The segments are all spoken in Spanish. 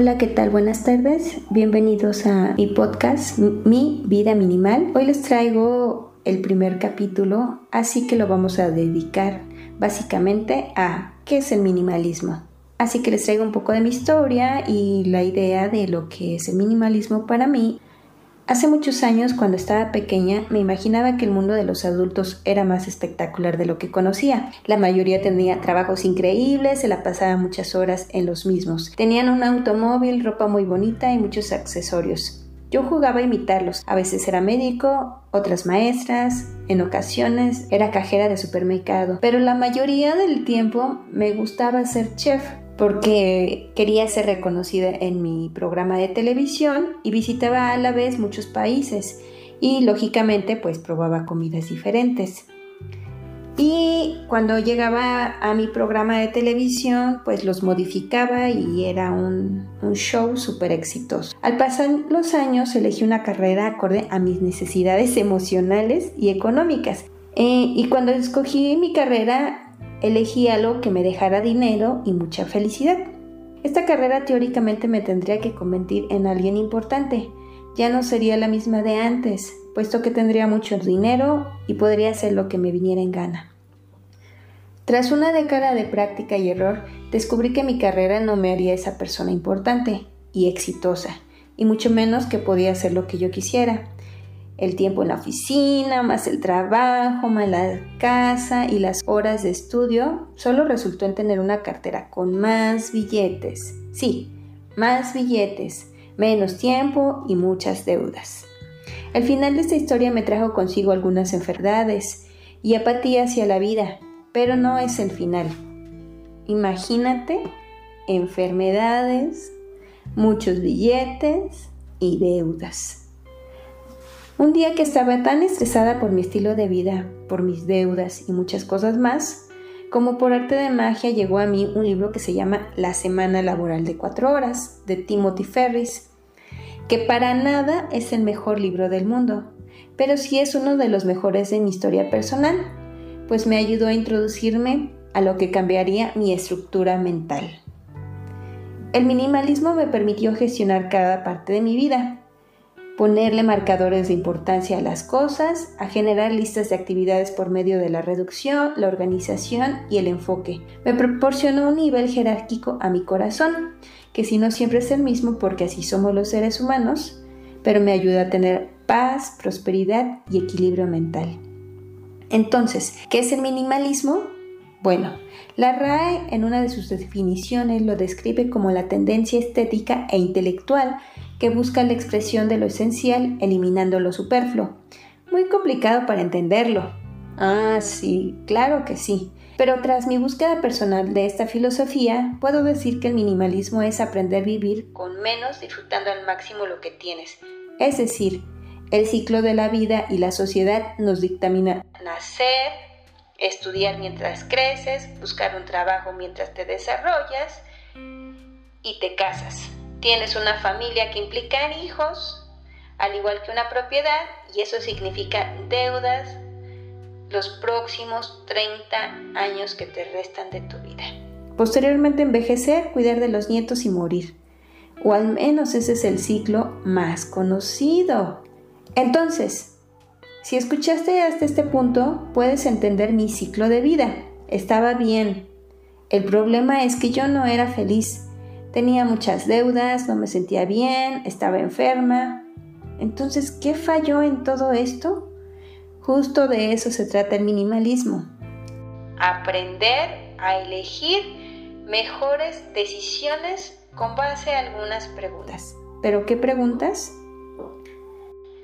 Hola, ¿qué tal? Buenas tardes. Bienvenidos a mi podcast, Mi Vida Minimal. Hoy les traigo el primer capítulo, así que lo vamos a dedicar básicamente a qué es el minimalismo. Así que les traigo un poco de mi historia y la idea de lo que es el minimalismo para mí Hace muchos años, cuando estaba pequeña, me imaginaba que el mundo de los adultos era más espectacular de lo que conocía. La mayoría tenía trabajos increíbles, se la pasaba muchas horas en los mismos. Tenían un automóvil, ropa muy bonita y muchos accesorios. Yo jugaba a imitarlos. A veces era médico, otras maestras, en ocasiones era cajera de supermercado. Pero la mayoría del tiempo me gustaba ser chef porque quería ser reconocida en mi programa de televisión y visitaba a la vez muchos países y lógicamente pues probaba comidas diferentes. Y cuando llegaba a mi programa de televisión, pues los modificaba y era un, show súper exitoso. Al pasar los años, elegí una carrera acorde a mis necesidades emocionales y económicas. Eh, y cuando escogí mi carrera, elegí algo que me dejara dinero y mucha felicidad. Esta carrera teóricamente me tendría que convertir en alguien importante. Ya no sería la misma de antes, puesto que tendría mucho dinero y podría hacer lo que me viniera en gana. Tras una década de práctica y error, descubrí que mi carrera no me haría esa persona importante y exitosa, y mucho menos que podía hacer lo que yo quisiera el tiempo en la oficina, más el trabajo, más la casa y las horas de estudio, solo resultó en tener una cartera con más billetes. Sí, más billetes, menos tiempo y muchas deudas. El final de esta historia me trajo consigo algunas enfermedades y apatía hacia la vida, pero no es el final. Imagínate enfermedades, muchos billetes y deudas. Un día que estaba tan estresada por mi estilo de vida, por mis deudas y muchas cosas más, como por arte de magia llegó a mí un libro que se llama La Semana Laboral de Cuatro Horas, de Timothy Ferris, que para nada es el mejor libro del mundo, pero sí es uno de los mejores de mi historia personal, pues me ayudó a introducirme a lo que cambiaría mi estructura mental. El minimalismo me permitió gestionar cada parte de mi vida, ponerle marcadores de importancia a las cosas, a generar listas de actividades por medio de la reducción, la organización y el enfoque. Me proporcionó un nivel jerárquico a mi corazón, que si no siempre es el mismo porque así somos los seres humanos, pero me ayuda a tener paz, prosperidad y equilibrio mental. Entonces, ¿qué es el minimalismo? Bueno, la RAE en una de sus definiciones lo describe como la tendencia estética e intelectual que busca la expresión de lo esencial eliminando lo superfluo. Muy complicado para entenderlo. Ah, sí, claro que sí. Pero tras mi búsqueda personal de esta filosofía, puedo decir que el minimalismo es aprender a vivir con menos disfrutando al máximo lo que tienes. Es decir, el ciclo de la vida y la sociedad nos dictamina nacer, estudiar mientras creces, buscar un trabajo mientras te desarrollas y te casas. Tienes una familia que implica hijos, al igual que una propiedad, y eso significa deudas los próximos 30 años que te restan de tu vida. Posteriormente envejecer, cuidar de los nietos y morir. O al menos ese es el ciclo más conocido. Entonces, si escuchaste hasta este punto, puedes entender mi ciclo de vida. Estaba bien. El problema es que yo no era feliz. Tenía muchas deudas, no me sentía bien, estaba enferma. Entonces, ¿qué falló en todo esto? Justo de eso se trata el minimalismo. Aprender a elegir mejores decisiones con base a algunas preguntas. ¿Pero qué preguntas?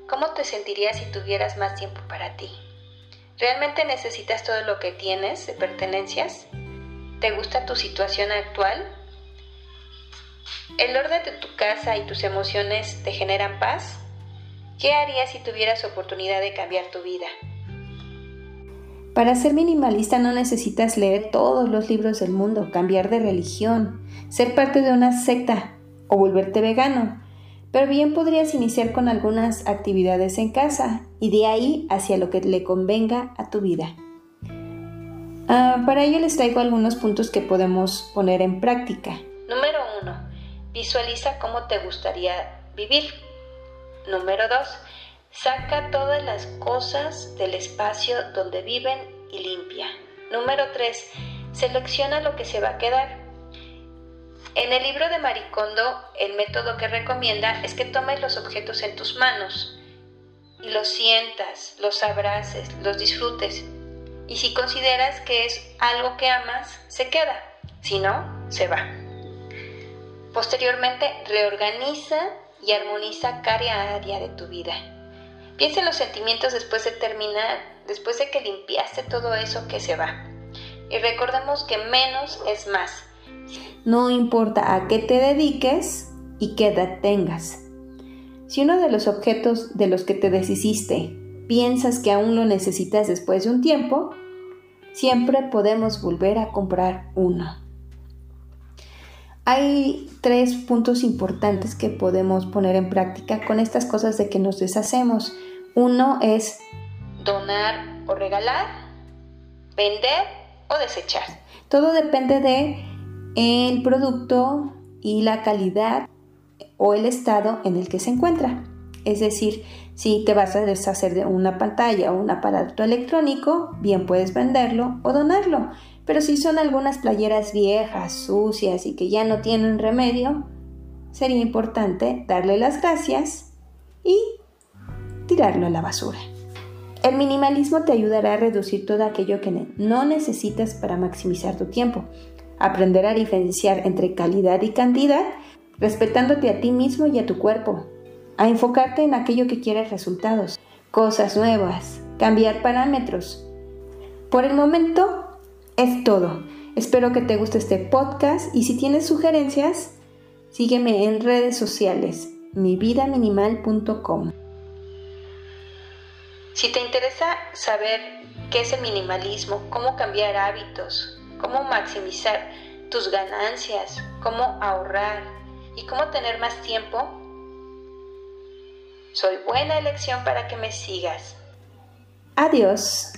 ¿Cómo te sentirías si tuvieras más tiempo para ti? ¿Realmente necesitas todo lo que tienes de pertenencias? ¿Te gusta tu situación actual? ¿El orden de tu casa y tus emociones te generan paz? ¿Qué harías si tuvieras oportunidad de cambiar tu vida? Para ser minimalista no necesitas leer todos los libros del mundo, cambiar de religión, ser parte de una secta o volverte vegano, pero bien podrías iniciar con algunas actividades en casa y de ahí hacia lo que le convenga a tu vida. Ah, para ello les traigo algunos puntos que podemos poner en práctica. Número 1 Visualiza cómo te gustaría vivir. Número 2. Saca todas las cosas del espacio donde viven y limpia. Número 3. Selecciona lo que se va a quedar. En el libro de Maricondo, el método que recomienda es que tomes los objetos en tus manos y los sientas, los abraces, los disfrutes. Y si consideras que es algo que amas, se queda. Si no, se va. Posteriormente, reorganiza y armoniza cada área de tu vida. Piensa en los sentimientos después de terminar, después de que limpiaste todo eso que se va. Y recordemos que menos es más. No importa a qué te dediques y qué edad tengas. Si uno de los objetos de los que te deshiciste piensas que aún lo necesitas después de un tiempo, siempre podemos volver a comprar uno. Hay tres puntos importantes que podemos poner en práctica con estas cosas de que nos deshacemos. Uno es donar o regalar, vender o desechar. Todo depende de el producto y la calidad o el estado en el que se encuentra. Es decir, si te vas a deshacer de una pantalla o un aparato electrónico, bien puedes venderlo o donarlo. Pero si son algunas playeras viejas, sucias y que ya no tienen remedio, sería importante darle las gracias y tirarlo a la basura. El minimalismo te ayudará a reducir todo aquello que no necesitas para maximizar tu tiempo, aprender a diferenciar entre calidad y cantidad, respetándote a ti mismo y a tu cuerpo, a enfocarte en aquello que quieres resultados, cosas nuevas, cambiar parámetros. Por el momento, es todo. Espero que te guste este podcast y si tienes sugerencias, sígueme en redes sociales, mividaminimal.com. Si te interesa saber qué es el minimalismo, cómo cambiar hábitos, cómo maximizar tus ganancias, cómo ahorrar y cómo tener más tiempo, soy buena elección para que me sigas. Adiós.